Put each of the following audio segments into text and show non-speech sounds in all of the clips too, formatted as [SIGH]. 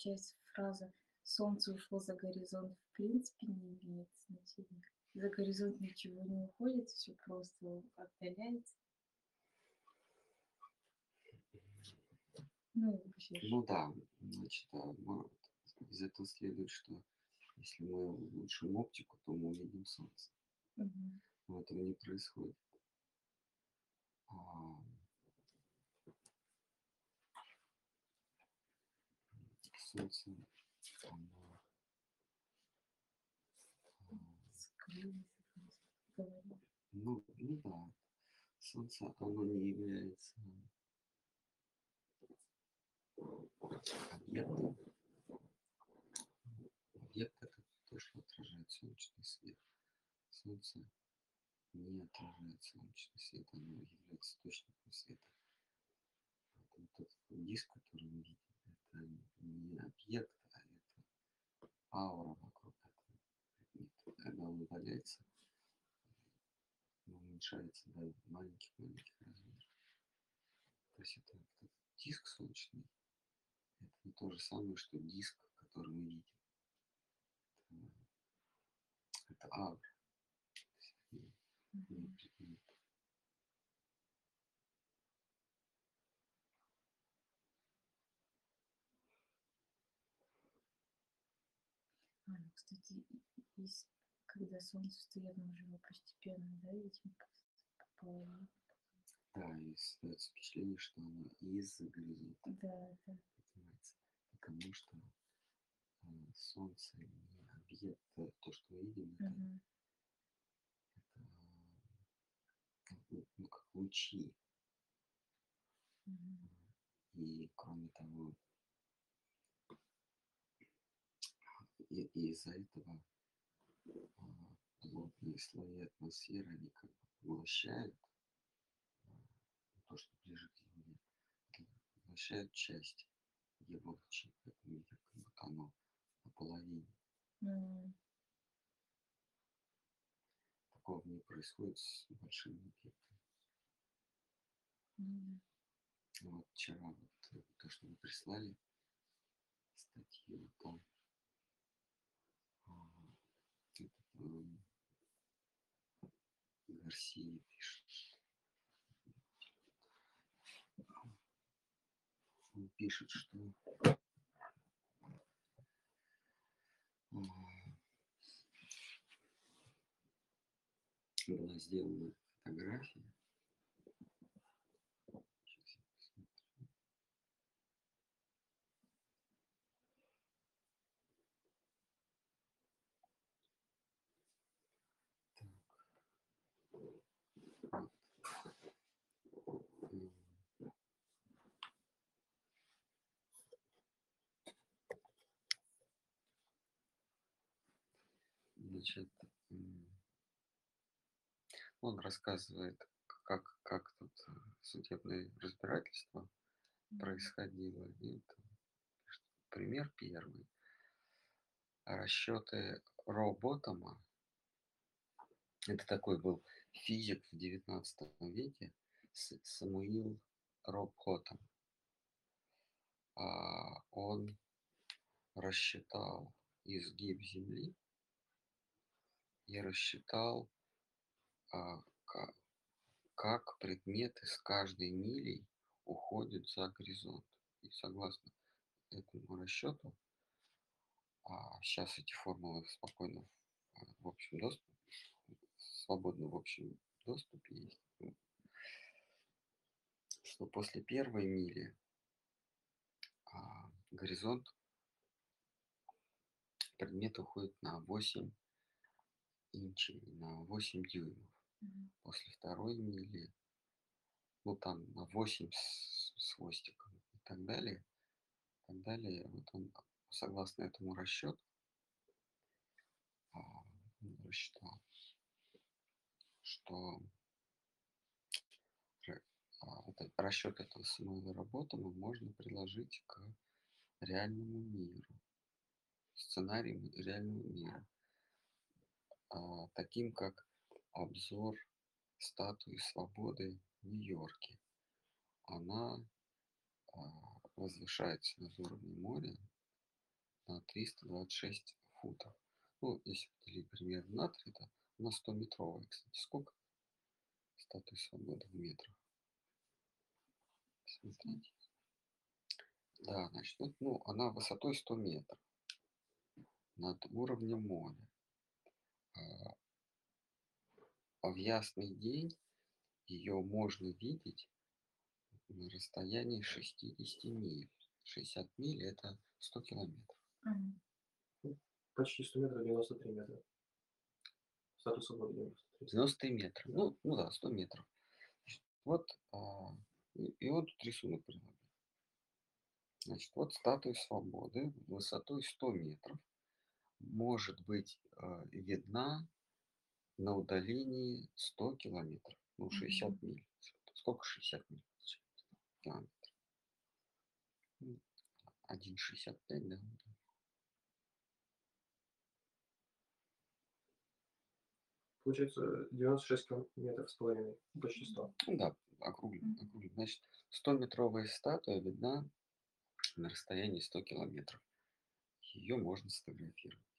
получается, фраза «солнце ушло за горизонт» в принципе не имеет значения. За горизонт ничего не уходит, все просто отдаляется. Ну, вообще. Ну да, значит, а, из этого следует, что если мы улучшим оптику, то мы увидим Солнце. Угу. Но этого не происходит. А, Солнце, а, ну, ну да, Солнце, оно не является объектом. Объект – это то, что отражает солнечный свет. Солнце не отражает солнечный свет, оно является источником света. Вот этот диск, который мы видим, это не объект, а это аура вокруг этого предмета. Когда он удаляется, он уменьшается до маленьких-маленьких размеров. То есть это этот диск солнечный, это не то же самое, что диск, который мы видим. Это, это аура. Mm-hmm. А, ну, кстати, из, когда солнце мы уже постепенно, да, видим по половине. Да, и создается впечатление, что оно из-за горизонта да, да. поднимается. Потому что э, солнце не объект, э, то, что мы видим, это, Угу. это ну, как лучи. Угу. И кроме того, и, и из-за этого плотные слои атмосферы, они как бы поглощают а, то, что ближе к Земле, поглощают часть его лучей, поэтому видим, как будто оно наполовине. М, Такого не происходит с большими объектами. м, Вот вчера вот э, то, что вы прислали, статью там, а, этот, эм, Гарсия пишет. Он пишет, что была сделана фотография. Значит, он рассказывает, как, как тут э, судебное разбирательство происходило. И там пример первый. Расчеты Роботома. Это такой был физик в XIX веке С- Самуил Роботом. А, Он рассчитал изгиб Земли и рассчитал, а, ка- как предметы с каждой милей уходят за горизонт. И согласно этому расчету, а сейчас эти формулы спокойно в, в общем доступе, свободно в общем доступе есть, что после первой мили а, горизонт предмет уходит на 8 инчей, на 8 дюймов. м, После второй мили, ну там на 8 с, с хвостиком и так далее, и так далее. Вот он, согласно этому расчету, а, рассчитал, что а, расчет этого самого работы можно приложить к реальному миру, сценариям реального мира, таким как обзор статуи свободы в Нью-Йорке. Она а, возвышается над уровнем моря на 326 футов. Ну, если поделить примерно на 3, это на 100 метровая, кстати. Сколько? Статуя свободы в метрах. Смотрите. Да, значит, ну, она высотой 100 метров над уровнем моря. А, в ясный день ее можно видеть на расстоянии 60 миль. 60 миль это 100 километров. Мгм. Почти 100 метров, 93 метра. Статус свободы 93. 93 метра. Ну, ну да, 100 метров. Вот, а, и, и вот тут рисунок приложен. Значит, вот статуя свободы высотой 100 метров может быть а, видна на удалении 100 километров. Ну, 60 миль. Сколько 60 миль? получается? Километров. Ну, 1,65, да? Получается 96 километров с половиной. Почти 100. Ну да, округлим, округлим. Значит, 100-метровая статуя видна на расстоянии 100 километров. Ее можно сфотографировать.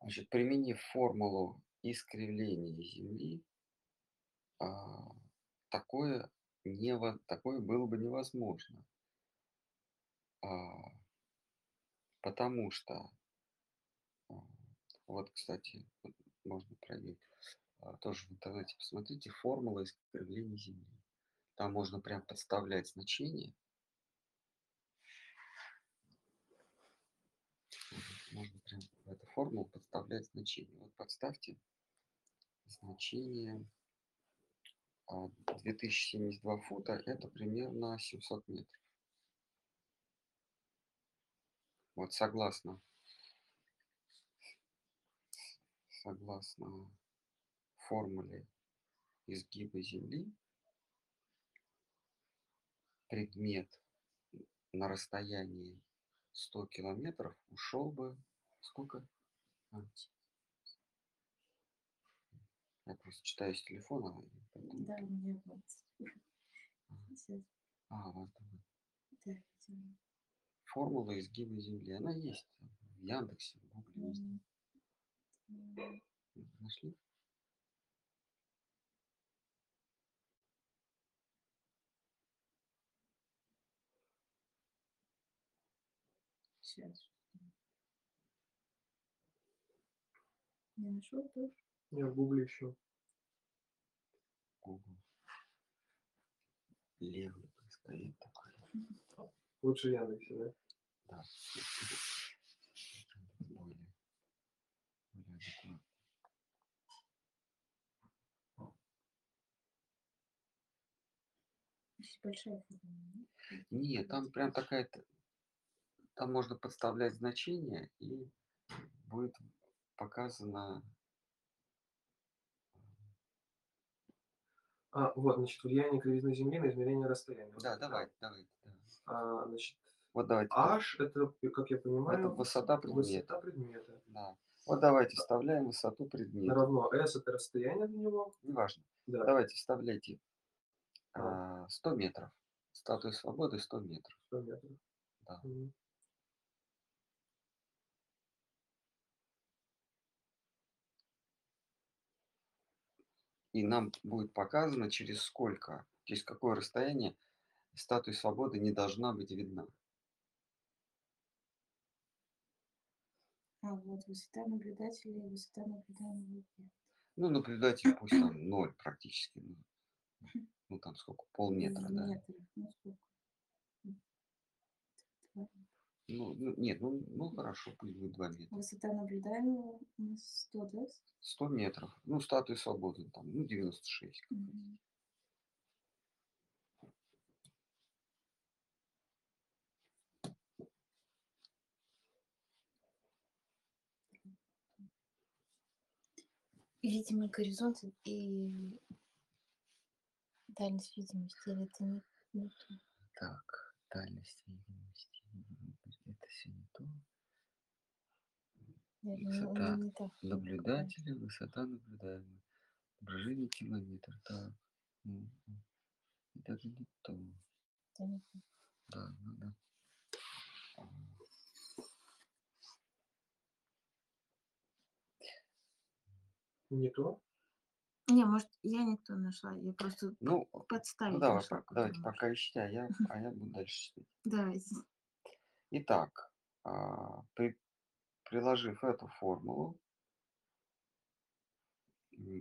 Значит, применив формулу искривления Земли, а, такое, нево- такое было бы невозможно. А, потому что, а, вот, кстати, можно проверить, тоже в интернете посмотрите, формула искривления Земли. Там можно прям подставлять значение. Можно прям в эту формулу подставлять значение. Вот подставьте значение а, 2072 фута, это примерно 700 метров. Вот согласно, согласно формуле изгиба Земли, предмет на расстоянии 100 километров ушел бы сколько? А, Я просто читаю с телефона. поэтому- Да, у меня вот. А, она. да, видимо. формула изгиба Земли. Она есть в Яндексе, в Гугле. м, Нашли? Сейчас. Не нашел тоже? Я в гугле ищу. Google. Левый поисковик такой. Лучше Яндексе, да? Да. Более, более адекватно. Большая формула, нет? Там прям такая... Там можно подставлять значение и будет показано... А, вот, значит, влияние кривизны Земли на измерение расстояния. Да, давай, давай. да. А, значит, Вот давайте. H это, как я понимаю, Это высота предмета. высота предмета. Да. Вот давайте вставляем высоту предмета. Равно S это расстояние до него. Неважно. Да. Давайте вставляйте А. а, 100 метров. Статуя свободы 100 метров. 100 метров. Да. Мгм. И нам будет показано, через сколько, через какое расстояние статуя свободы не должна быть видна. А вот высота наблюдателя и высота наблюдаемого объекта. Ну, наблюдатель пусть там ноль практически. Ну, ну, там сколько, полметра, да? метрах, ну сколько? Два. Ну, ну, нет, ну, ну хорошо, пусть будет 2 метра. Высота наблюдаемого у нас 100, да? 100 метров. Ну, статуя свободы там, ну, 96. Мгм. Видимый горизонт и дальность видимости, или это не, не то? Так, дальность видимости все не то. Ну, ну, высота наблюдателя, высота наблюдаемая. Брожение километр, да. Даже не то. Да, ну да. Не то? Не, может, я не то нашла, я просто ну, подставила. Ну, давай, давайте пока ищите, а я, а я буду дальше читать. Давайте. Итак, а, при- приложив эту формулу,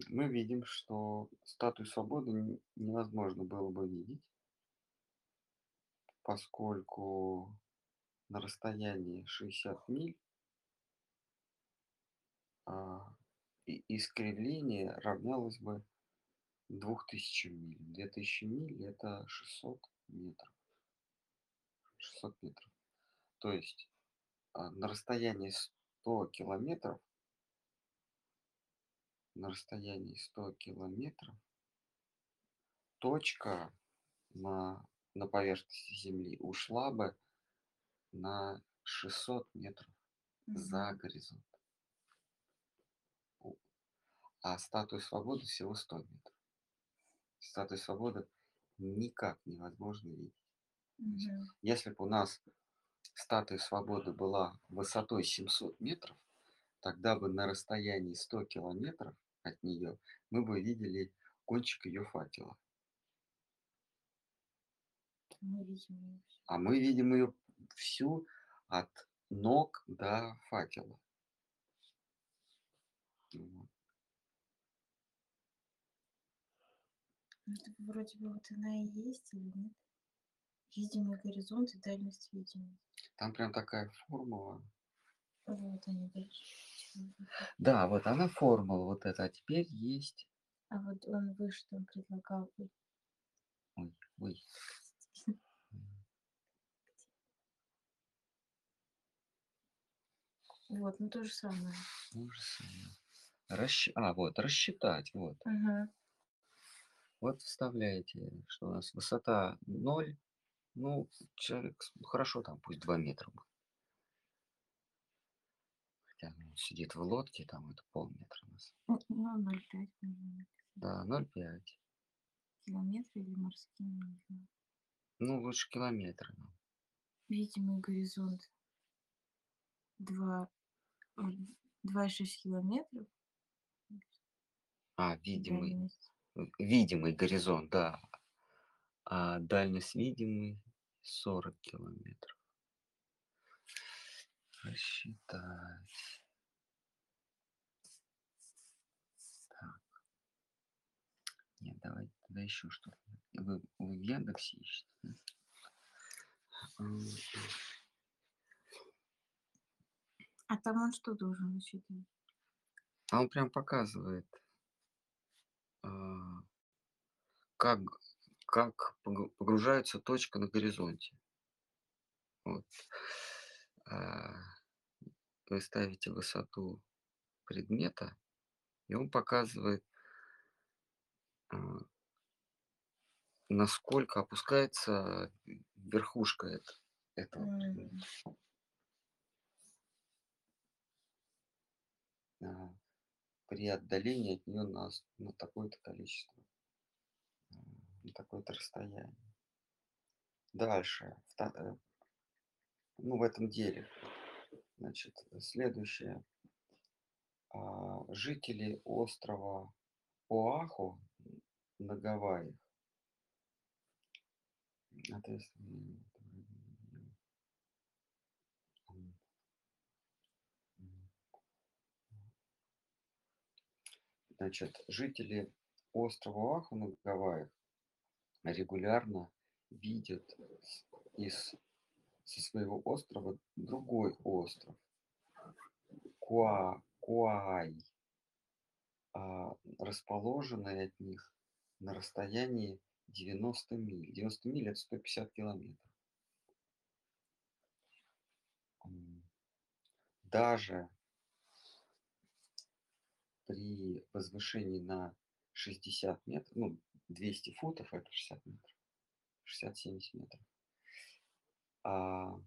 мы видим, что статую свободы невозможно было бы видеть, поскольку на расстоянии 60 миль а, искривление равнялось бы 2000 миль. 2000 миль это 600 метров. 600 метров. То есть а, на расстоянии 100 километров, на расстоянии 100 километров точка на, на поверхности Земли ушла бы на 600 метров за Мгм. горизонт. А статую свободы всего 100 метров. Статую свободы никак невозможно видеть. Мгм. Если бы у нас статуя свободы была высотой 700 метров, тогда бы на расстоянии 100 километров от нее мы бы видели кончик ее факела. Мы видим. А мы видим ее всю от ног до факела. Вот. Ну, это вроде бы вот она и есть или нет? Видимый горизонт и дальность видимости. Там прям такая формула. Вот они дальше. Да, вот она формула вот эта. А теперь есть... А вот он выше там предлагал. Ой, Ой. Вот, ну то же самое. Ужас. Расщ- А, вот, рассчитать. Вот. Ага. Вот вставляете, что у нас высота 0. Ну, человек, ну, хорошо, там пусть 2 метра будет. Хотя ну, сидит в лодке, там это полметра у нас. Ну, ну, 0,5 наверное, Да, 0,5. километра или морские, не знаю. Ну, лучше километра. ну. Видимый горизонт 2, 2,6 километров. А, видимый. дальность. Видимый горизонт, да. А дальность видимый 40 километров. Рассчитать. Так. Нет, давайте тогда еще что-то. Вы, вы в Яндексе ищете? да? А там он что должен высчитывать? А он прям показывает, а, как, как погру- погружается точка на горизонте. Вот. А, Вы ставите высоту предмета, и он показывает, а, насколько опускается верхушка эт- этого предмета. А, при отдалении от нее на, на такое-то количество, такое-то расстояние. Дальше, э, ну, в этом деле, значит, следующее. А, Жители острова Оаху на Гавайях. Значит, жители острова Оаху на Гавайях регулярно видят из, со своего острова другой остров. Куа, Куай, а, расположенный от них на расстоянии 90 миль. 90 миль это 150 километров. Даже при возвышении на 60 метров, ну, 200 футов это 60 метров, 60-70 метров, а,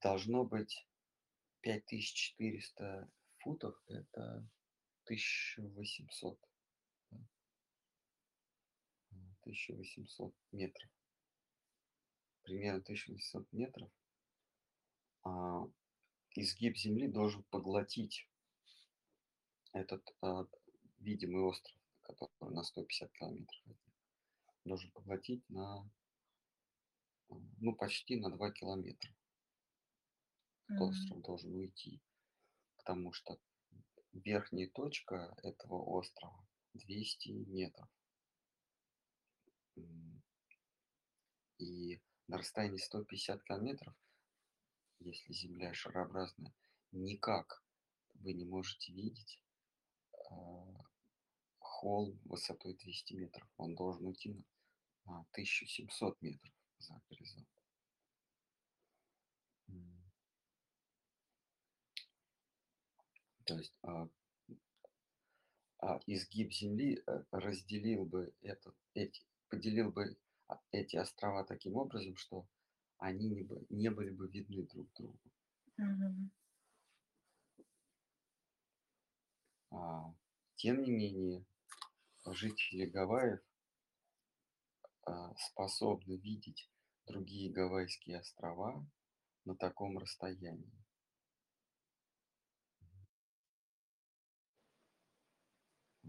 должно быть 5400 футов, это 1800, да, м, 1800 метров. Примерно 1800 метров. а, изгиб Земли должен поглотить этот а, видимый остров, который на 150 километров от должен поглотить на, а, ну, почти на 2 километра. Мгм. Остров должен уйти, потому что верхняя точка этого острова 200 метров. И на расстоянии 150 километров, если Земля шарообразная, никак вы не можете видеть а, холм высотой 200 метров. Он должен уйти на на 1700 метров за горизонт. То есть а, а изгиб Земли э, разделил бы этот, эти, поделил бы эти острова таким образом, что они не, бы, не были бы видны друг другу. Мгм. А, тем не менее, жители Гавайев а, способны видеть другие Гавайские острова на таком расстоянии.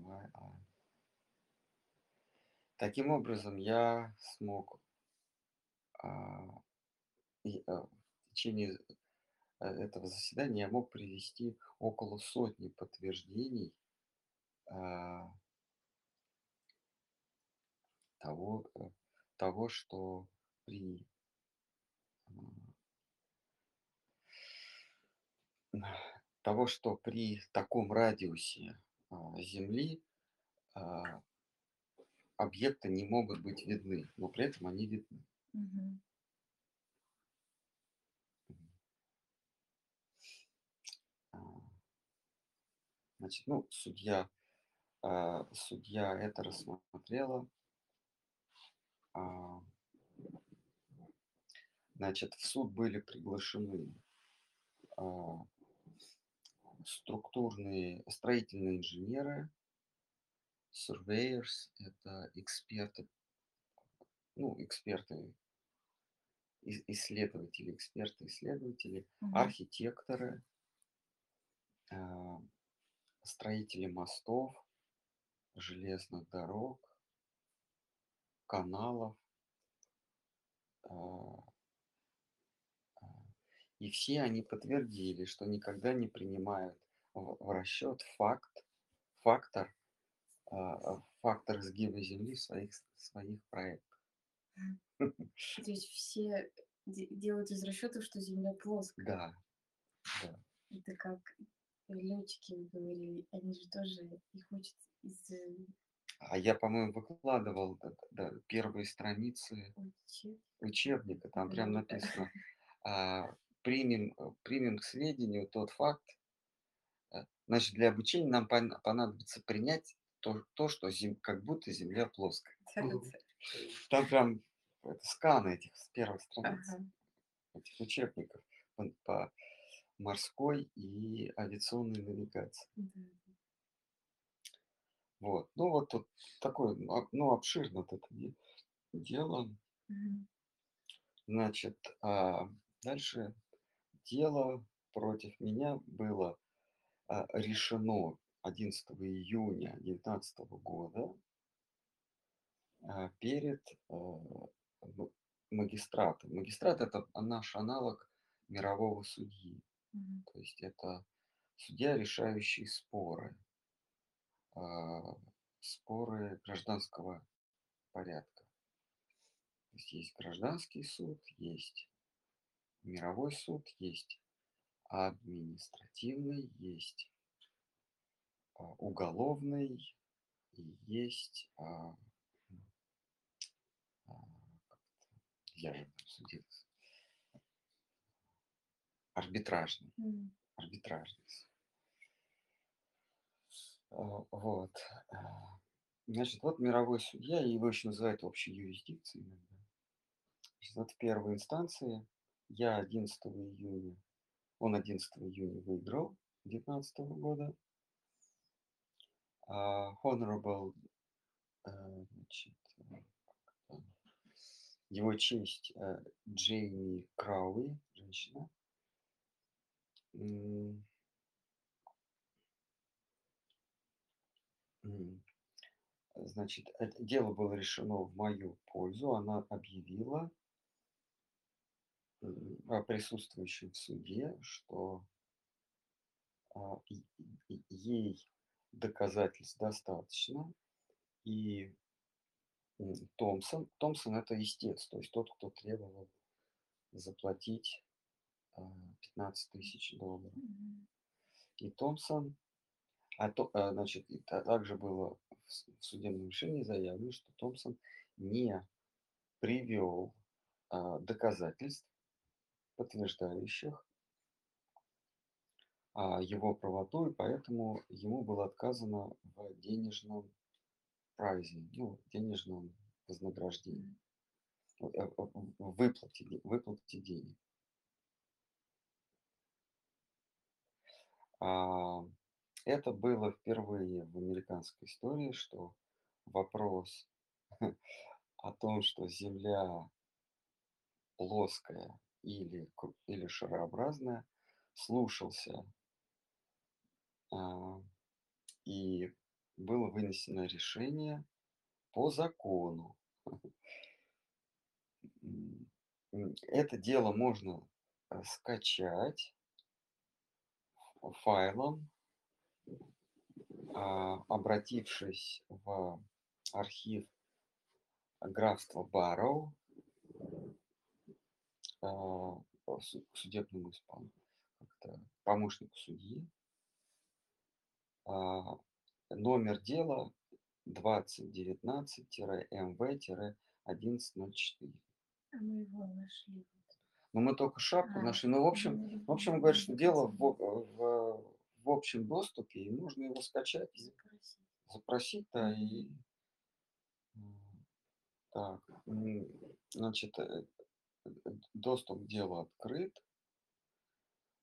А. Таким образом, я смог а, в течение этого заседания я мог привести около сотни подтверждений того, э, того, что при [SIGHS] того, что при таком радиусе а, Земли а, объекты не могут быть видны, но при этом они видны. А, Значит, ну, судья, судья это рассмотрела. А, Значит, в суд были приглашены а, структурные строительные инженеры, surveyors, это эксперты, ну, эксперты, исследователи, эксперты, исследователи, Мгм. архитекторы, а, строители мостов, железных дорог, каналов, а, а, и все они подтвердили, что никогда не принимают в расчет факт, фактор, а, фактор изгиба Земли в своих, своих проектах. То [LAUGHS] есть все де- делают из расчета, что Земля плоская. Да, да. Это как летчики говорили, они же тоже их учат из э, А я, по-моему, выкладывал д- д- первые страницы учеб- учебника, там прям Да, да. написано, а, примем, э, примем к сведению тот факт, э, значит, для обучения нам пон- понадобится принять то, то что зем, как будто Земля плоская. Мгм. Там прям это, сканы этих с первых страниц, Ага. этих учебников по, по морской и авиационной навигации. Да. Вот. Ну вот тут такое, ну, ну, обширно это де- дело. Значит, а, дальше дело против меня было а, решено 11 июня 2019 года а, перед а, м- магистратом. Магистрат это наш аналог мирового судьи. То есть это судья, решающий споры, споры гражданского порядка. То есть есть гражданский суд, есть мировой суд, есть административный, есть а, уголовный и есть а, м, а, я же там судился, арбитражный, арбитражный. суд. Вот. а, Значит, вот мировой судья, его еще называют общей юрисдикцией иногда. Значит, вот в первой инстанции я 11 июня, он 11 июня выиграл 2019 года. А, Honorable, э, значит, э, его честь э, Джейми Крауи, женщина. Значит, дело было решено в мою пользу. Она объявила а, присутствующим в суде, что а, ей доказательств достаточно, и Томпсон, Томпсон это истец, то есть тот, кто требовал заплатить а, 15 тысяч долларов. И Томпсон, а то, а, значит, также было в судебном решении заявлено, что Томпсон не привел а, доказательств, подтверждающих а, его правоту, и поэтому ему было отказано в денежном прайзе, ну, денежном вознаграждении, э, выплате, выплате денег. А, Это было впервые в американской истории, что вопрос [LAUGHS] о том, что Земля плоская или, или шарообразная, слушался а, и было вынесено решение по закону. [LAUGHS] Это дело можно э, скачать файлом, обратившись в архив графства Барроу а, к судебному как-то помощнику судьи. А, Номер дела 2019-МВ-1104. А мы его нашли. Но мы только шапку А, нашли. Ну, в общем, ну, в общем, ну, говорит, что дело доказано. в, в, в общем доступе, и нужно его скачать, Запросить. запросить, да, и так, значит, э, доступ к делу открыт.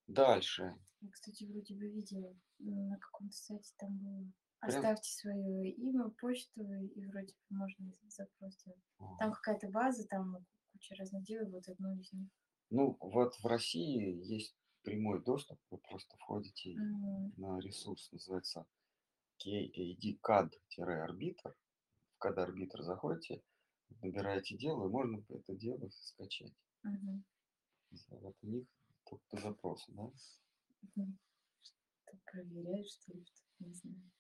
Дальше. Кстати, вроде бы видела на каком-то сайте там было. Оставьте свое имя, почту, и вроде бы можно запрос сделать. Ага. Там какая-то база, там куча разных дел, вот одно из них. Ну, вот в России есть прямой доступ, вы просто входите Мгм. на ресурс, называется KAD-CAD-арбитр. В CAD-арбитр заходите, набираете дело, и можно это дело скачать. Мгм. Вот у них только по запросу, да? Мгм. Что проверяют, что ли, что-то, не знаю.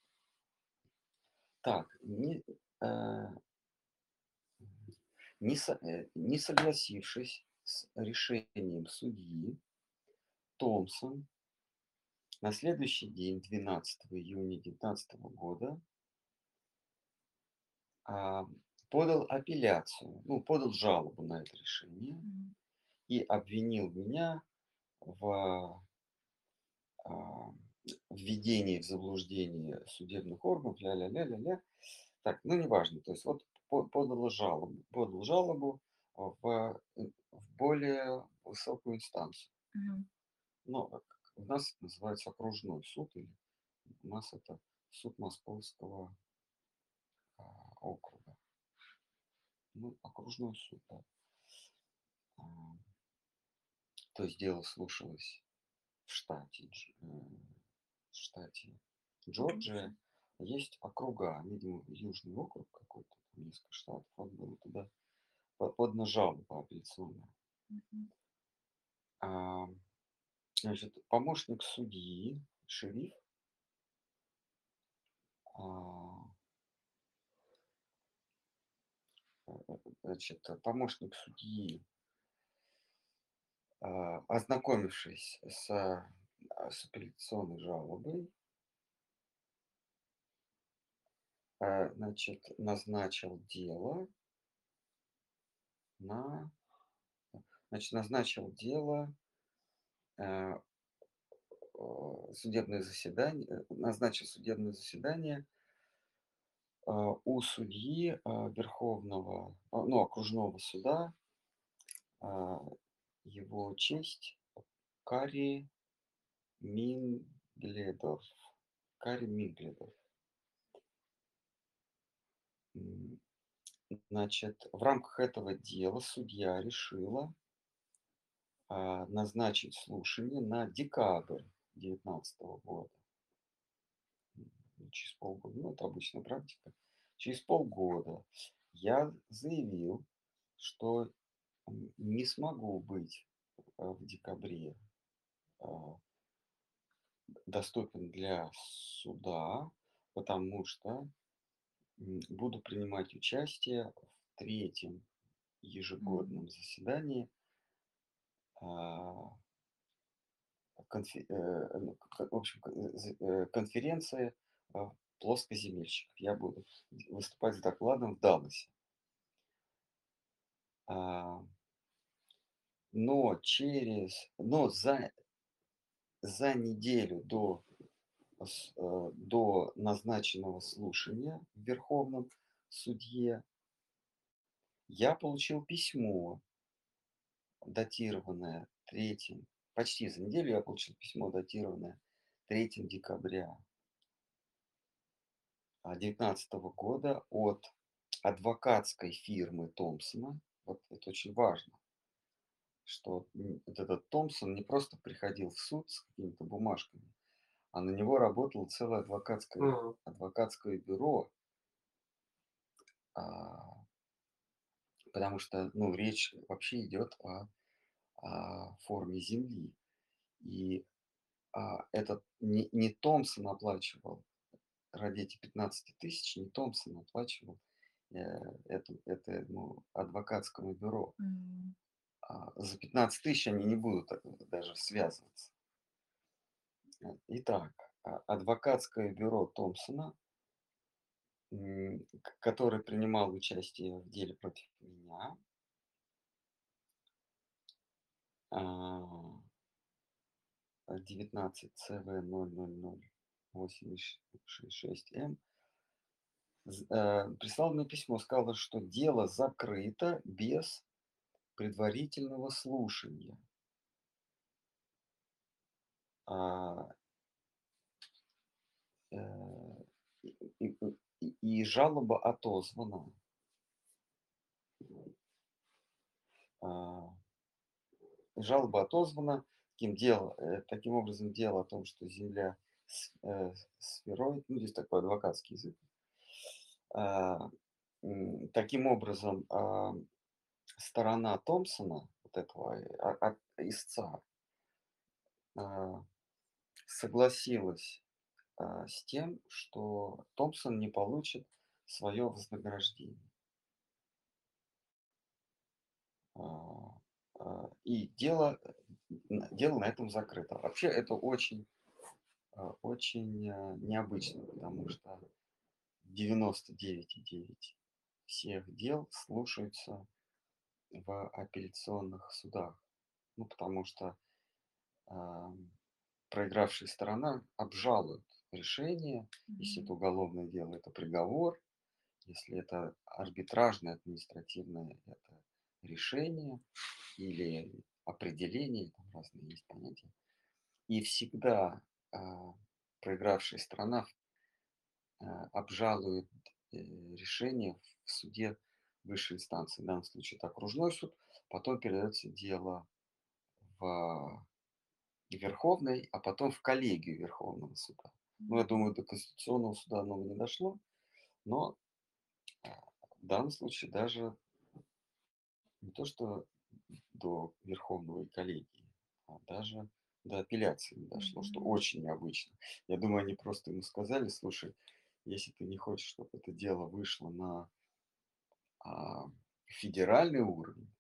Так, не, э, не, со- э, не согласившись с решением судьи, Томпсон на следующий день, 12 июня 2019 года, а, подал апелляцию, ну, подал жалобу на это решение и обвинил меня в а, введении в заблуждение судебных органов, ля-ля-ля-ля-ля. Так, ну, неважно. То есть вот по- подал жалобу, подал жалобу в, в более высокую инстанцию. Мгм. Ну, как у нас это называется окружной суд, или у нас это суд Московского а, округа. Ну, окружной суд, да. А, То есть дело слушалось в штате, э, в штате Джорджия. Есть округа, видимо, Южный округ какой-то, там несколько штатов. Вот было туда по- подана жалоба апелляционная. Мгм. Значит, помощник судьи, шериф, а, значит, помощник судьи, а, ознакомившись с, а, с апелляционной жалобой, значит, назначил дело на, значит, назначил дело, судебное заседание, э, назначил судебное заседание а, у судьи Верховного, ну, окружного суда, его честь Кари Мингледов. Кари Мингледов. Значит, в рамках этого дела судья решила назначить слушание на декабрь 2019 года. М, через полгода, ну, это обычная практика, через полгода я заявил, что не смогу быть а, в декабре а, доступен для суда, потому что буду принимать участие в третьем ежегодном заседании а, конфе- э, ну, в общем, э, конференции а, плоскоземельщиков. Я буду выступать с докладом в Далласе. А, Но через, но за, за неделю до, э, до назначенного слушания в Верховном судье я получил письмо, датированное третьим, почти за неделю я получил письмо, датированное 3 декабря. 2019 года от адвокатской фирмы Томпсона. Вот это очень важно, что вот этот Томпсон не просто приходил в суд с какими-то бумажками, а на него работало целое адвокатское, адвокатское бюро, а, потому что ну, речь вообще идет о, о форме земли. И а, этот не, не Томпсон оплачивал ради этих 15 тысяч, не Томпсон оплачивал э, это, это ну, адвокатскому бюро. М. А за 15 тысяч они не будут так даже связываться. Э, Итак, а, адвокатское бюро Томпсона, который принимал участие в деле против меня, а, 19 ЦВ 000-866М, з- э, прислал мне письмо, сказал, что дело закрыто без предварительного слушания. А, э, и- и- жалоба отозвана. А, жалоба отозвана. Таким, дело, э, таким образом, дело о том, что земля э, сфероид, ну, здесь такой адвокатский язык. А, таким образом, а, сторона Томпсона, вот этого э, истца, согласилась а, с тем, что Томпсон не получит свое вознаграждение. А, а, И дело, э, дело на этом закрыто. Вообще это очень, а, очень а, необычно, потому что 99,9 всех дел слушаются в апелляционных судах. Ну, потому что а, проигравшая сторона обжалует решение, если это уголовное дело, это приговор, если это арбитражное административное, это решение или определение, там разные есть понятия. И всегда а, проигравшая сторона а, обжалует э, решение в суде высшей инстанции. В данном случае это окружной суд, потом передается дело в Верховный, а потом в коллегию Верховного суда. Ну, я думаю, до Конституционного суда оно не дошло, но а, в данном случае даже не то, что до Верховного и коллегии, а даже до апелляции не дошло, что Мгм. очень необычно. Я думаю, они просто ему сказали, слушай, если ты не хочешь, чтобы это дело вышло на а, федеральный уровень,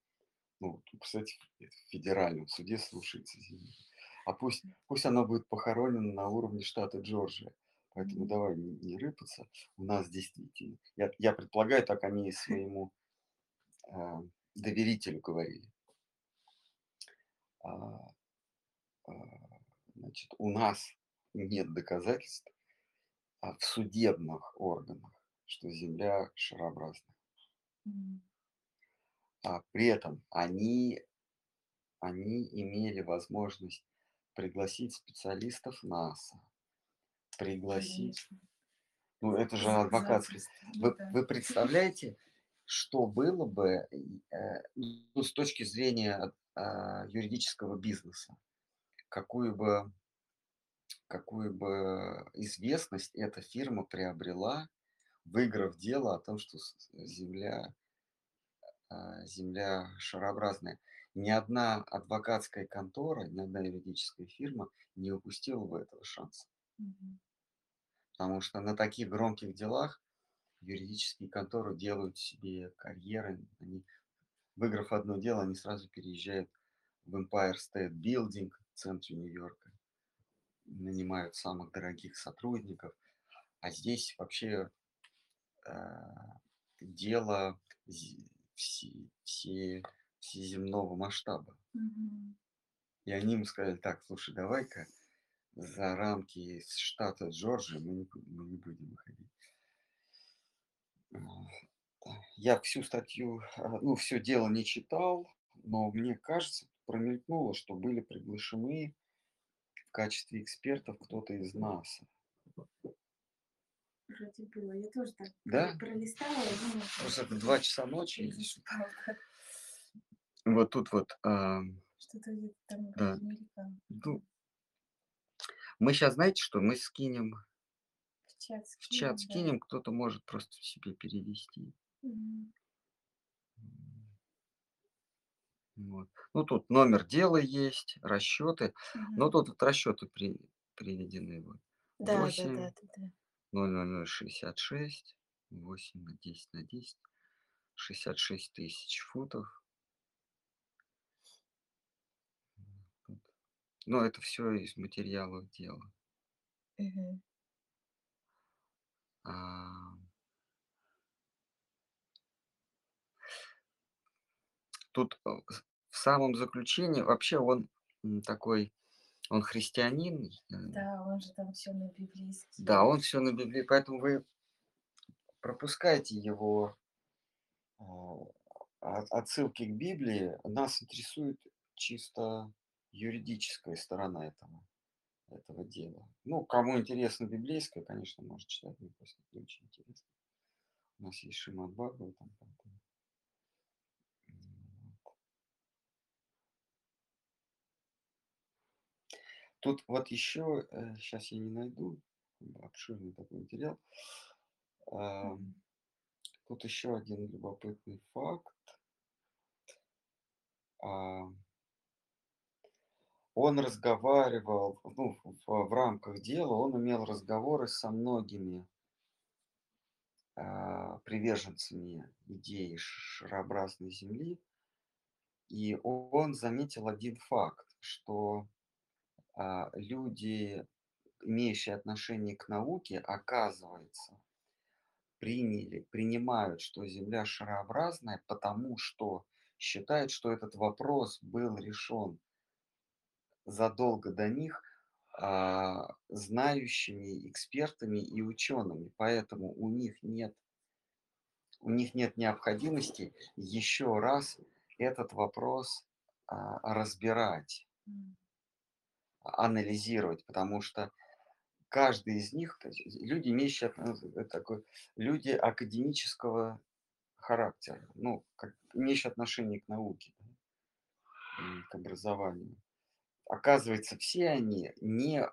ну, кстати, в федеральном суде слушается земля, а пусть, пусть оно будет похоронено на уровне штата Джорджия. Поэтому давай не, не рыпаться. У нас действительно, я, я предполагаю, так они и своему а, доверителю говорили. А, а, значит, у нас нет доказательств а, в судебных органах, что Земля шарообразная. М. А при этом они, они имели возможность пригласить специалистов аса, пригласить... Конечно. Ну, это же адвокатский... Вы, вы представляете, что было бы э, ну, с точки зрения а, юридического бизнеса? Какую бы какую бы известность эта фирма приобрела, выиграв дело о том, что Земля, а, Земля шарообразная. Ни одна адвокатская контора, ни одна юридическая фирма не упустила бы этого шанса. Потому что на таких громких делах юридические конторы делают себе карьеры. Они, выиграв одно дело, они сразу переезжают в Empire State Building в центре Нью-Йорка, нанимают самых дорогих сотрудников. А здесь вообще а, дело все, все, всеземного масштаба. Мгм. И они ему сказали, так, слушай, давай-ка за рамки штата Джорджия мы не, мы не будем выходить. Я всю статью, а, ну, все дело не читал, но мне кажется, промелькнуло, что были приглашены в качестве экспертов кто-то из НАСА. Вроде было. Я тоже так Да? про- пролистала. думала, Просто это два часа ночи. [LAUGHS] или что- пролистала, да. Вот тут вот. а, Что-то где-то там Да. Ну, мы сейчас, знаете, что мы скинем, В чат в чат скинем, да. скинем, кто-то может просто себе перевести. Мгм. Вот. Ну, тут номер дела есть, расчеты. Но Мгм. тут вот расчеты при, приведены. Вот. Да, да, 8, да, да, да. 00066, 8 на 10 на 10, 66 тысяч футов. Но это все из материалов дела. Мгм. А, Тут э, с- в самом заключении вообще он м, такой, он христианин. э, Да, он же там все на библейский. Да, он все на Библии, поэтому вы пропускайте его а, от- отсылки к Библии. Нас интересует чисто юридическая сторона этого, этого дела. Ну, кому интересно библейское, конечно, может читать, мне просто не очень интересно. У нас есть Шимат Бхагаватам, поэтому, м, вот. Тут вот еще, сейчас я не найду, обширный такой материал. Мгм. Тут еще один любопытный факт. Он разговаривал, ну, в, в рамках дела, он имел разговоры со многими а, приверженцами идеи шарообразной Земли, и он заметил один факт, что а, люди, имеющие отношение к науке, оказывается, приняли, принимают, что Земля шарообразная, потому что считают, что этот вопрос был решен задолго до них а, знающими экспертами и учеными, поэтому у них нет у них нет необходимости еще раз этот вопрос а, разбирать, М. анализировать, потому что каждый из них, люди, имеющие отно- э, такой, люди академического характера, ну, как, имеющие отношение к науке, к образованию. Оказывается, все они не,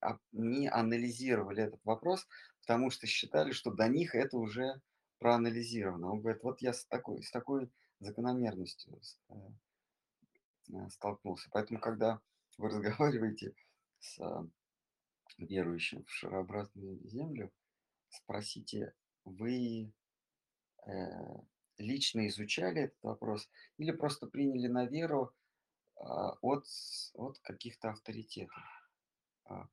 а- не анализировали этот вопрос, потому что считали, что до них это уже проанализировано. Он говорит, вот я с такой, с такой закономерностью э, э, столкнулся. Поэтому, когда вы разговариваете с верующим в шарообразную землю, спросите, вы э, лично изучали этот вопрос или просто приняли на веру от, с- от каких-то авторитетов? А,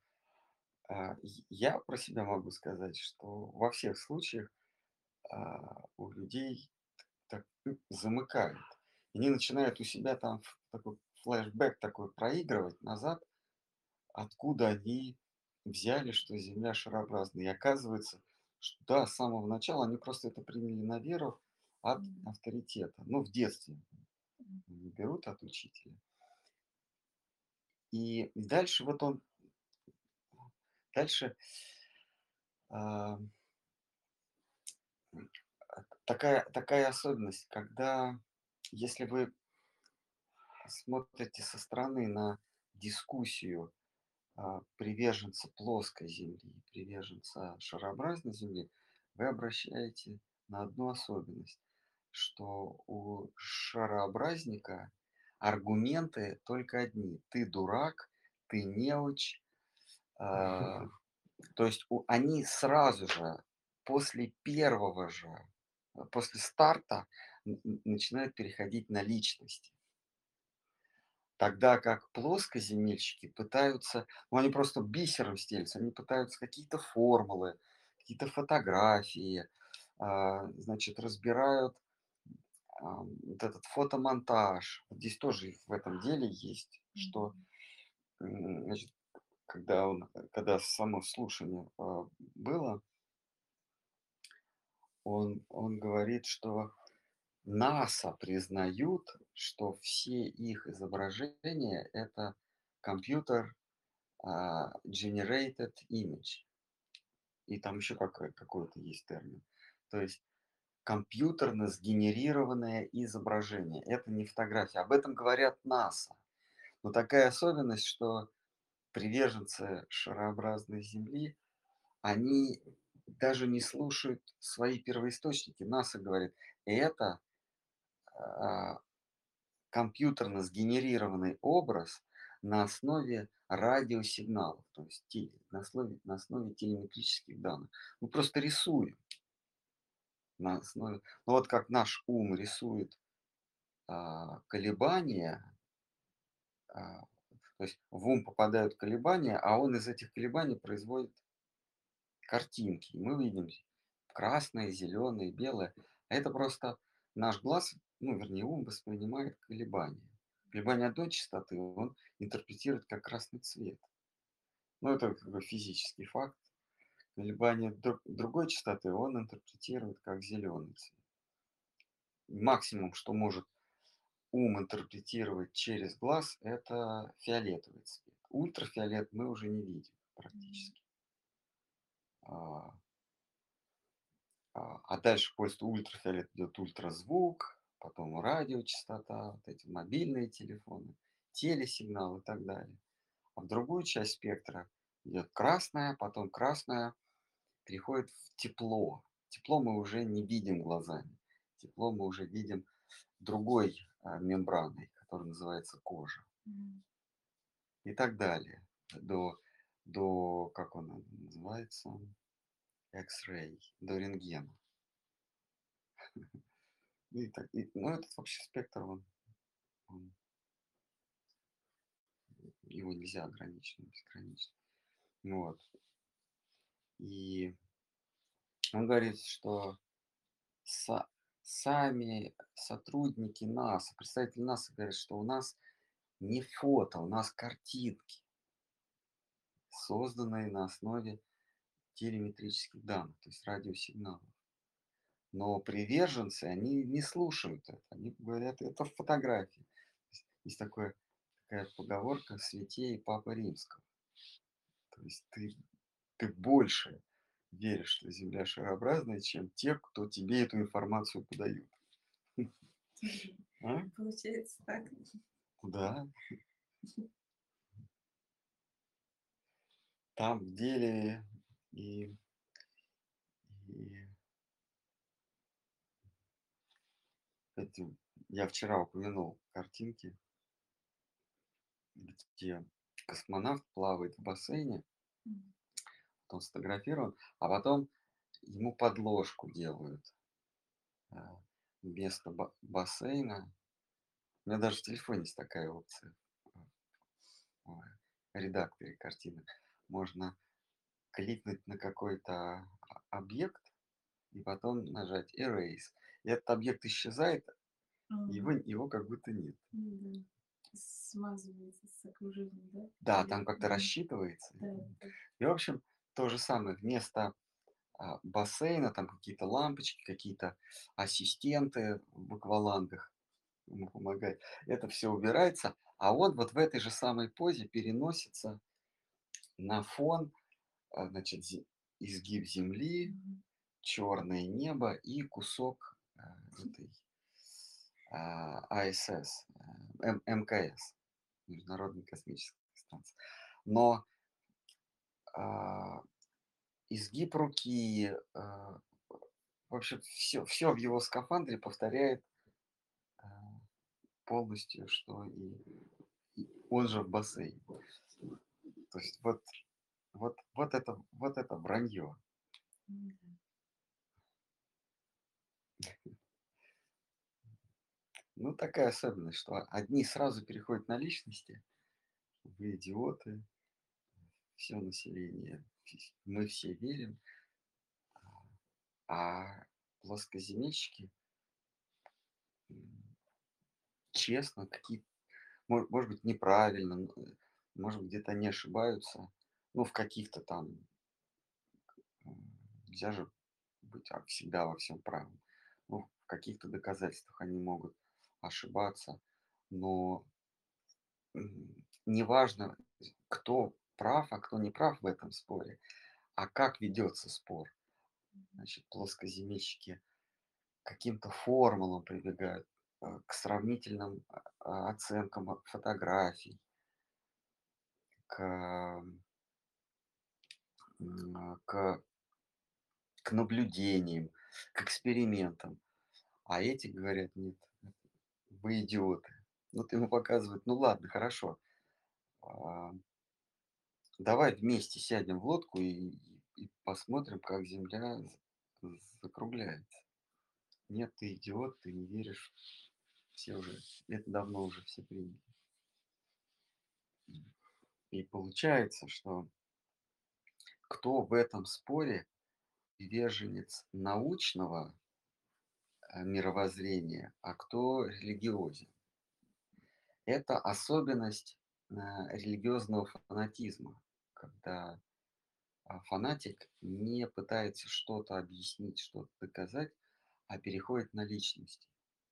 а, Я про себя могу сказать, что во всех случаях а, у людей так замыкает. Они начинают у себя там такой флешбэк такой проигрывать назад, откуда они взяли, что Земля шарообразная. И оказывается, что да, с самого начала они просто это приняли на веру от авторитета. Ну, в детстве не берут от учителя. И дальше вот он, дальше а, такая, такая особенность, когда, если вы смотрите со стороны на дискуссию а, приверженца плоской Земли, приверженца шарообразной Земли, вы обращаете на одну особенность, что у шарообразника аргументы только одни. Ты дурак, ты неуч. а, [LAUGHS] То есть у- они сразу же, после первого же, э, после старта, начинают переходить на личности. Тогда как плоскоземельщики пытаются, ну они просто бисером стелются, они пытаются какие-то формулы, какие-то фотографии, а, значит, разбирают а, вот этот фотомонтаж. Вот Здесь тоже в этом деле есть, что, значит, когда, он, когда само слушание а, было, он, он говорит, что НАСА признают, что все их изображения это компьютер а, generated image. И там еще какой- какой-то есть термин. То есть компьютерно сгенерированное изображение. Это не фотография. Об этом говорят НАСА. Но такая особенность, что приверженцы шарообразной Земли, они даже не слушают свои первоисточники. НАСА говорит, это а, компьютерно сгенерированный образ на основе радиосигналов, то есть на основе, на основе телеметрических данных. Мы просто рисуем на основе, ну вот как наш ум рисует а, колебания, а, то есть в ум попадают колебания, а он из этих колебаний производит картинки. И мы видим красное, зеленое, белое. А это просто наш глаз, ну, вернее, ум воспринимает колебания. Колебания одной частоты он интерпретирует как красный цвет. Ну, это как бы физический факт. Колебания друг- другой частоты он интерпретирует как зеленый цвет. Максимум, что может ум интерпретировать через глаз, это фиолетовый цвет. Ультрафиолет мы уже не видим практически. А, А а дальше после ультрафиолет идет ультразвук, потом радиочастота, вот эти мобильные телефоны, телесигнал и так далее. А в другую часть спектра идет красное, потом красное переходит в тепло. Тепло мы уже не видим глазами. Тепло мы уже видим другой а, мембраной, которая называется кожа. И так далее. До, до как он называется? X-ray, до рентгена. [LAUGHS] И так, и- ну, этот вообще спектр, он, он- его нельзя ограничить, он безграничен. Вот. И он говорит, что са- сами сотрудники НАСА, представители НАСА говорят, что у нас не фото, у нас картинки, созданные на основе телеметрических данных, то есть радиосигналов. Но приверженцы, они не слушают это. Они говорят, это фотографии. То есть Есть такое, такая поговорка святей Папы Римского. То есть ты, ты больше веришь, что Земля шарообразная, чем те, кто тебе эту информацию подают. [LAUGHS] А? Получается так. Да. Там в деле и, и эти, я вчера упомянул картинки, где космонавт плавает в бассейне, Мгм. Потом сфотографирован, а потом ему подложку делают а, вместо ба- бассейна. У меня даже в телефоне есть такая опция в редакторе картинок. Можно кликнуть на какой-то объект и потом нажать Erase. И этот объект исчезает, и его, его как будто нет. Да. Смазывается с окружением, да? Да, там как-то Мгм. рассчитывается. Да. И, в общем, то же самое. Вместо а, бассейна там какие-то лампочки, какие-то ассистенты в аквалангах ему помогают. Это все убирается, а он вот в этой же самой позе переносится на фон, а, значит, изгиб земли, черное небо и кусок а, этой а, АСС, а, М- МКС, Международной космической станции. Но изгиб руки, а, в общем, все, все в его скафандре повторяет а, полностью, что и, и он же в бассейне. То есть вот, вот, вот это, вот это вранье. Ну, такая особенность, что одни сразу переходят на личности, вы идиоты, все население, мы все верим, а плоскоземельщики, м, честно, какие, мо- может быть, неправильно, э, может где-то они ошибаются, ну, в каких-то там, нельзя же быть а, всегда во всем правым, ну, в каких-то доказательствах они могут ошибаться, но неважно, кто прав, а кто не прав в этом споре, а как ведется спор. Значит, плоскоземельщики каким-то формулам прибегают, э, к сравнительным а, оценкам а, фотографий, к, а, к, к наблюдениям, к экспериментам. А эти говорят, нет, вы идиоты. Вот ему показывают, ну ладно, хорошо, давай вместе сядем в лодку и, и посмотрим, как Земля закругляется. Нет, ты идиот, ты не веришь. Все уже, это давно уже все приняли. И получается, что кто в этом споре приверженец научного э, мировоззрения, а кто религиозен. Это особенность религиозного фанатизма, когда а, фанатик не пытается что-то объяснить, что-то доказать, а переходит на личности.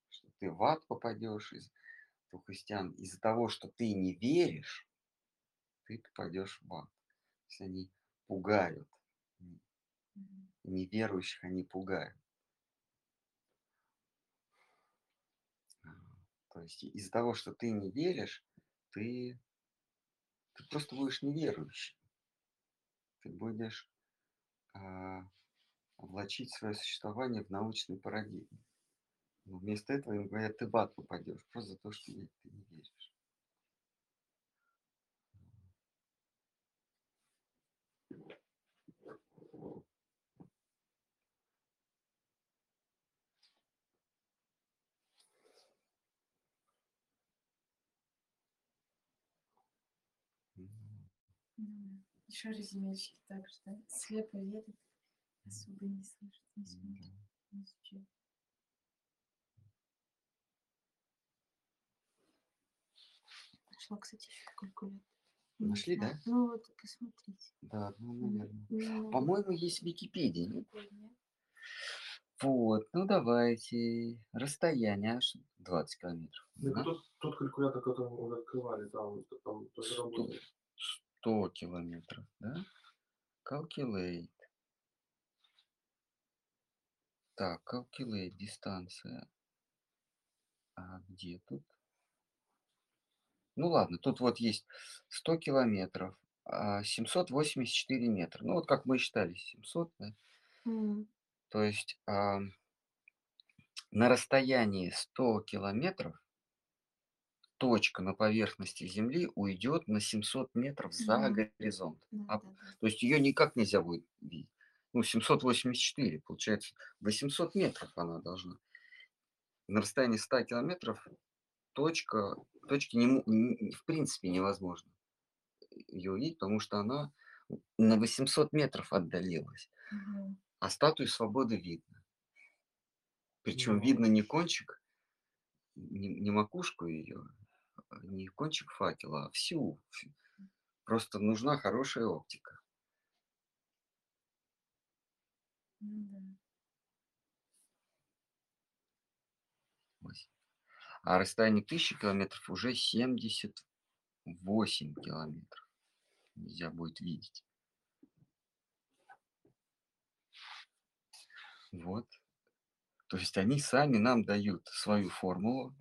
Что ты в ад попадешь из у христиан из-за того, что ты не веришь, ты попадешь в ад. То есть они пугают. Неверующих они пугают. А, То есть из-за того, что ты не веришь, ты, ты просто будешь неверующим. Ты будешь а, влачить свое существование в научной парадигме. Но вместо этого им говорят, ты в ад попадешь, просто за то, что ты не веришь. Еще реземельщики также, да? Слепо верят, особо не слышат, не смотрят, да. не изучают. Нашла, кстати, еще калькулятор. Нашли, да? Ну вот, посмотрите. Да, ну, наверное. ну, По-моему, есть в Википедии. нет? Вот, ну давайте. Расстояние аж 20 километров. Ну, Да? тот, тот калькулятор, который мы открывали, там, там тоже работает. 100 километров, да? Calculate. Так, calculate дистанция. А где тут? Ну ладно, тут вот есть 100 километров, а, 784 метра. Ну вот как мы считали, 700, да? М, То есть ам, на расстоянии 100 километров точка на поверхности Земли уйдет на 700 метров за Мгм. горизонт. Да, А, да, да. то есть ее никак нельзя будет видеть. Ну, 784, получается, 800 метров она должна. На расстоянии 100 километров точка, точки не, в принципе невозможно ее увидеть, потому что она на 800 метров отдалилась. Мгм. А статую свободы видно. Причем Ну, видно не кончик, не, не макушку ее, не кончик факела, а всю. Просто нужна хорошая оптика. Ну да. А расстояние 1000 километров уже 78 километров. Нельзя будет видеть. Вот. То есть они сами нам дают свою формулу.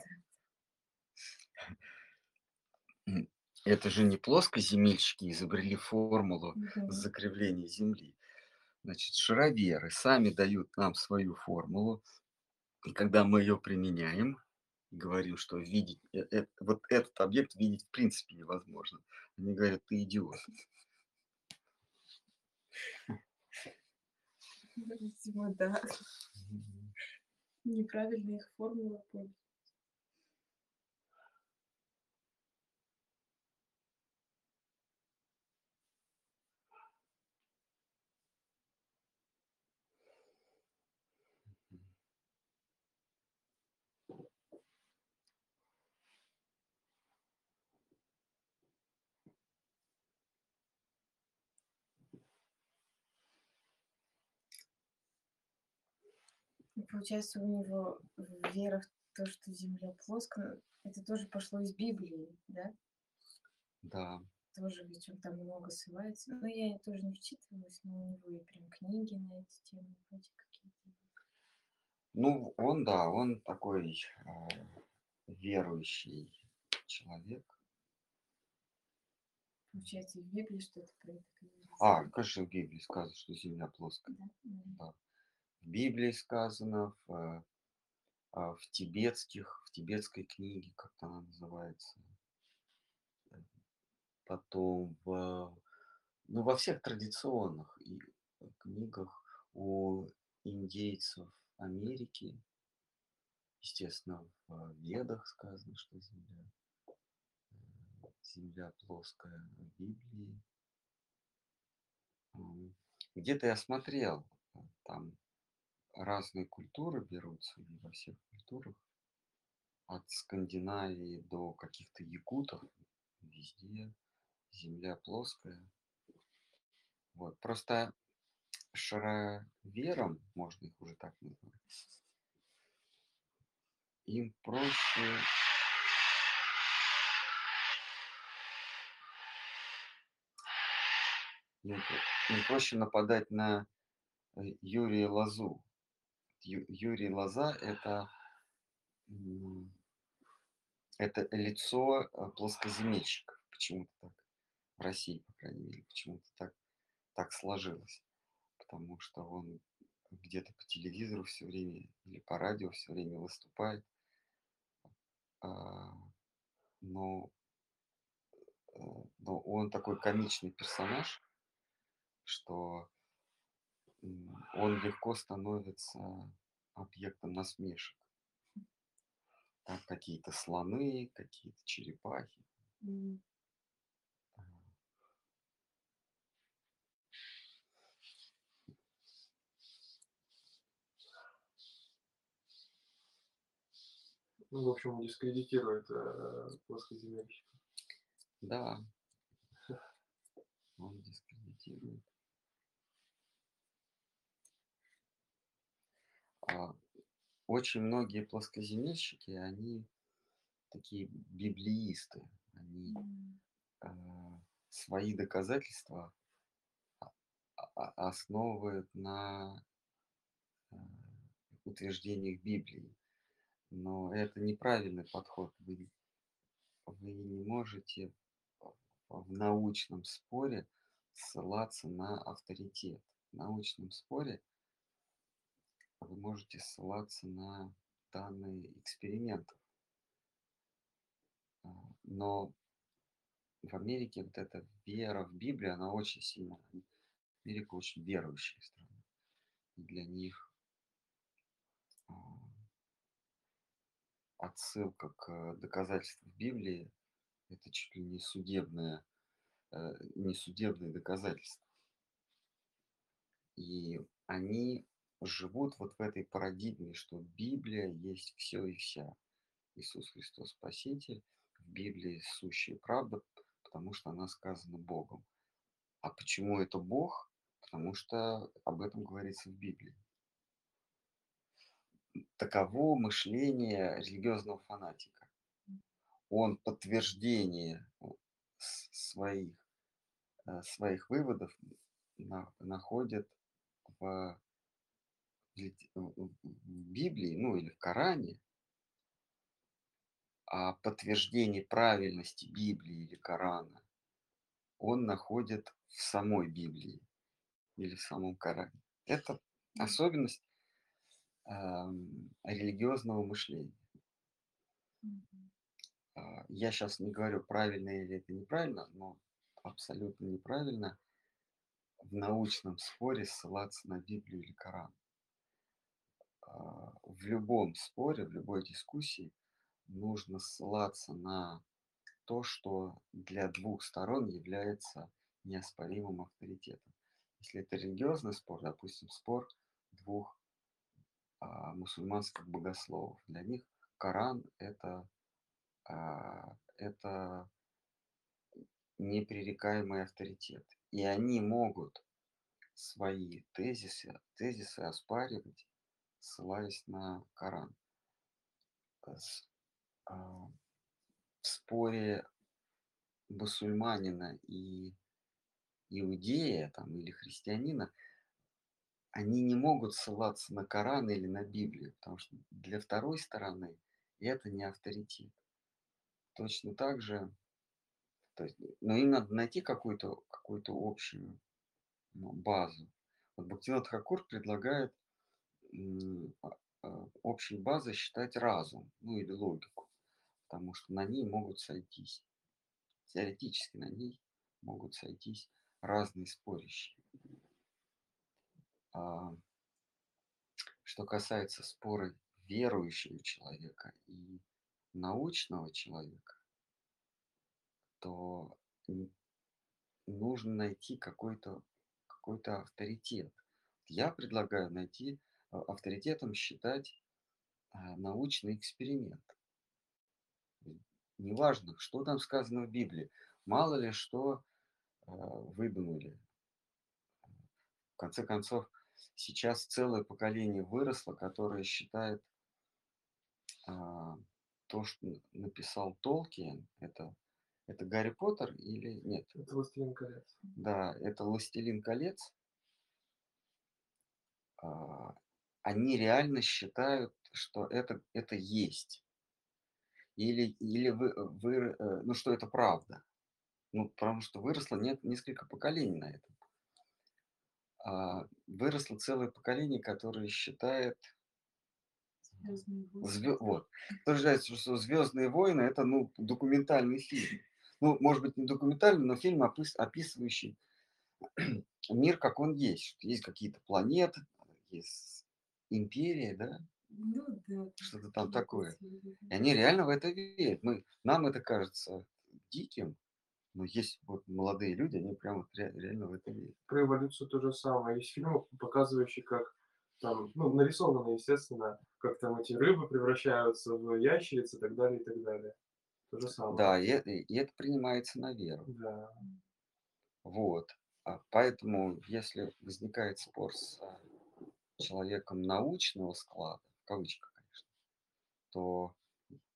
М, Это же не плоскоземельщики изобрели формулу Мгм. закривления Земли. Значит, шароверы сами дают нам свою формулу, и когда мы ее применяем, говорим, что видеть, э- э- вот этот объект видеть в принципе невозможно. Они говорят, ты идиот. Видимо, да. Мгм. Неправильно их формула понял. Получается, у него вера в то, что Земля плоская, это тоже пошло из Библии, да? Да. Тоже ведь он там много ссылается. Но я тоже не вчитывалась, но у него и прям книги на эти темы вроде какие-то. Ну, он, да, он такой э, верующий человек. Получается, и в Библии что-то про это говорится. А, конечно, в Библии сказано, что Земля плоская. Да? Да. В Библии сказано, в, э, а, в тибетских, в тибетской книге, как она называется. Э, Потом в, ну, во всех традиционных и книгах у индейцев Америки, естественно, в Ведах сказано, что Земля, э, Земля плоская, в Библии. Где-то я смотрел, э, там разные культуры берутся, и во всех культурах, от Скандинавии до каких-то якутов, везде земля плоская. Вот. Просто шароверам, можно их уже так назвать, им проще им, им проще нападать на э, Юрия Лозу. Юрий Лоза это это лицо э, плоскоземельщиков. Почему-то так. В России, по крайней мере, почему-то так, так сложилось. Потому что он где-то по телевизору все время или по радио все время выступает. А, Но, э, но он такой комичный персонаж, что он легко становится объектом насмешек. Там какие-то слоны, какие-то черепахи. Ну, в общем, он дискредитирует э, плоскоземельщиков. Да, он дискредитирует. Очень многие плоскоземельщики, они такие библеисты. Они а, свои доказательства а- а- основывают на а, утверждениях Библии. Но это неправильный подход. Вы, вы не можете в научном споре ссылаться на авторитет. В научном споре можете ссылаться на данные экспериментов. А, Но в Америке вот эта вера в Библию, она очень сильна. Америка очень верующая страна. И для них а, отсылка к доказательствам Библии это чуть ли не судебное, э, не судебное доказательство. И они живут вот в этой парадигме, что Библия есть все и вся. Иисус Христос Спаситель, в Библии сущая правда, потому что она сказана Богом. А почему это Бог? Потому что об этом говорится в Библии. Таково мышление религиозного фанатика. Он подтверждение своих, э, своих выводов на- находит в, в- в- Библии, ну или в Коране, а, подтверждение правильности Библии или Корана он находит в самой Библии или в самом Коране. Это особенность ам, религиозного мышления. А, Я сейчас не говорю, правильно или это неправильно, но абсолютно неправильно в научном споре ссылаться на Библию или Коран. А, В любом споре, в любой дискуссии нужно ссылаться на то, что для двух сторон является неоспоримым авторитетом. Если это религиозный спор, допустим, спор двух а, мусульманских богословов, для них Коран это, а, это непререкаемый авторитет. И они могут свои тезисы, тезисы оспаривать, ссылаясь на Коран. С- а, В споре мусульманина и иудея там, или христианина, они не могут ссылаться на Коран или на Библию, потому что для второй стороны это не авторитет. Точно так же, то есть, но им надо найти какую-то какую общую ну, базу. Вот Бхактивинод Хакур предлагает общей базой считать разум, ну или логику, потому что на ней могут сойтись, теоретически на ней могут сойтись разные спорящие. А, Что касается спора верующего человека и научного человека, то нужно найти какой-то какой-то авторитет. Я предлагаю найти а, авторитетом считать а, научный эксперимент. Неважно, что там сказано в Библии. Мало ли что а, выдумали. В конце концов, сейчас целое поколение выросло, которое считает а, то, что написал Толкиен, это, это Гарри Поттер или нет? Это «Властелин колец». Да, это «Властелин колец». Они реально считают, что это, это есть. Или, или вы, вы, э, ну, что это правда. Ну, потому что выросло нет, несколько поколений на этом. А, Выросло целое поколение, которое считает, Звездные войны. звё- вот, считает, что «Звездные войны» это, ну, документальный фильм. Ну, может быть, не документальный, но фильм, опис- описывающий [CLEARS THROAT] мир, как он есть. Есть какие-то планеты, есть империя, да, Ну да. что-то там такое. И они реально в это верят. Мы, нам это кажется диким, но есть вот молодые люди, они прям вот ре- реально в это верят. Про эволюцию то же самое. Есть фильмы, показывающие, как там, ну, нарисованы, естественно, как там эти рыбы превращаются в ящериц и так далее, и так далее. То же самое. Да, и, это- и это принимается на веру. Да. Вот. А Поэтому, если возникает спор с человеком научного склада, в кавычках, конечно, то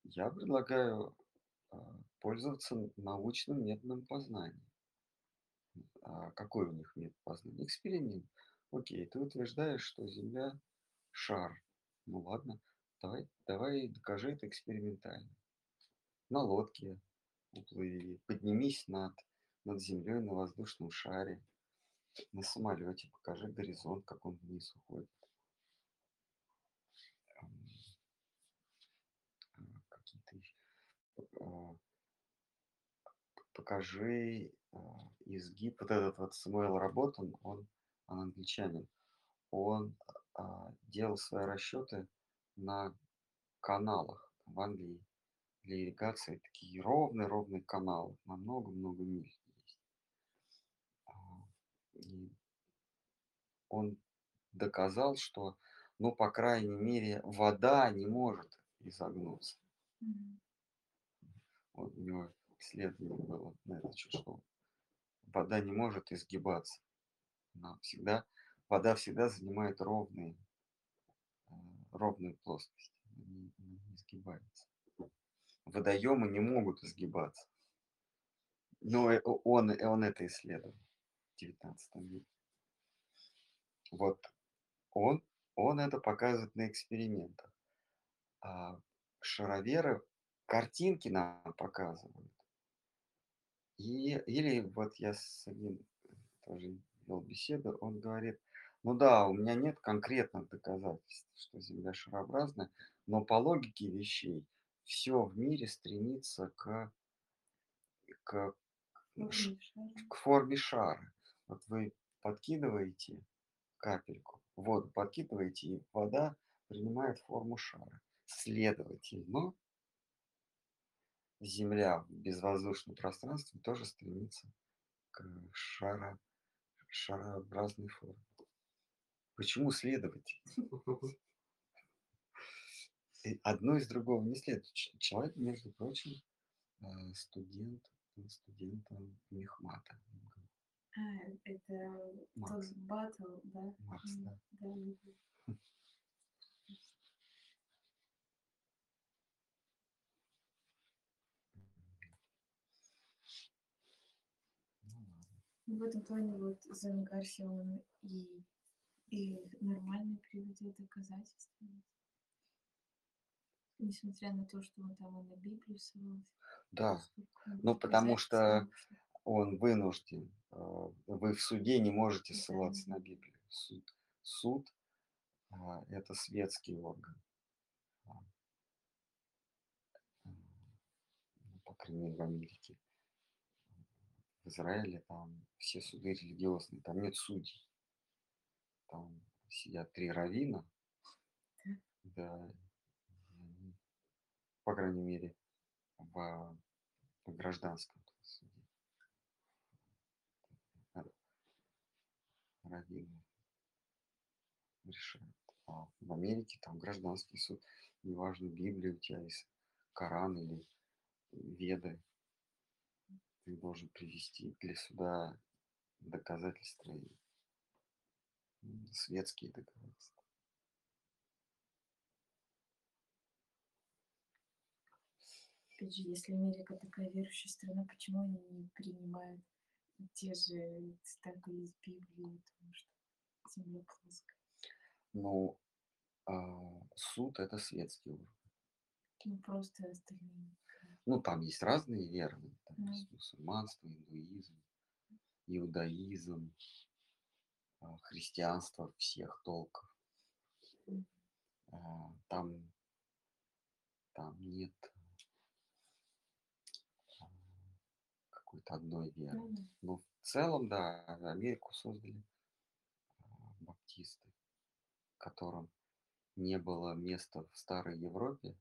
я предлагаю а, пользоваться научным методом познания. А какой у них метод познания? Эксперимент. Окей, ты утверждаешь, что Земля шар. Ну ладно, давай, давай докажи это экспериментально. На лодке уплыви, поднимись над, над землей на воздушном шаре, на самолете, покажи горизонт, как он вниз уходит. Ам, а, Какие-то а, покажи а, изгиб. Вот этот вот Самуэл Работан, он, он англичанин, он а, делал свои расчеты на каналах в Англии для ирригации. Такие ровные-ровные каналы на много-много миль есть. А, И он доказал, что, ну, по крайней мере, вода не может изогнуться. Мгм. Вот у него исследование было на это, что вода не может изгибаться. Она всегда, вода всегда занимает ровные, э, ровную плоскость. Не, не изгибается. Водоемы не могут изгибаться. Но э, он, э, он это исследовал в 19 веке. Вот он, он это показывает на экспериментах. А шароверы картинки нам показывают. И, или вот я с одним тоже вел беседу, он говорит, ну да, у меня нет конкретных доказательств, что Земля шарообразная, но по логике вещей все в мире стремится к, к, шара. к форме шара. Вот вы подкидываете капельку, воду подкидываете, и вода принимает форму шара. Следовательно, Земля в безвоздушном пространстве тоже стремится к шара, шарообразной форме. Почему следовательно? Одно из другого не следует. Человек, между прочим, э, студент, студентом Мехмата. А, это Макс. тот батл, да? Макс, да. Да. Ну. В этом плане вот Зен Гарсия, он и, и нормально приводит доказательства. Несмотря на то, что он там и на Библию ссылался. Да, ну потому что. Он вынужден. э, Вы в суде не можете ссылаться на Библию. Суд, суд а, это светский орган. А, ну, по крайней мере, в Америке. В Израиле там все суды религиозные, там нет судей. Там сидят три равина, да, по крайней мере, в, в гражданском суде. р- Раввины решают. А в Америке там гражданский суд, неважно, Библия у тебя есть, Коран или Веды, ты должен привести для суда доказательства и светские доказательства. Опять же, если Америка такая верующая страна, почему они не принимают те же цитаты из Библии, потому что земля плоская. Ну, а, суд это светский уровень. Ну, просто остальные. Ну, там есть разные веры, там Ну. есть мусульманство, индуизм, иудаизм, а, христианство всех толков. А, Там, там нет а, какой-то одной веры. Ну, да. Но в целом, да, Америку создали а, баптисты, которым не было места в старой Европе,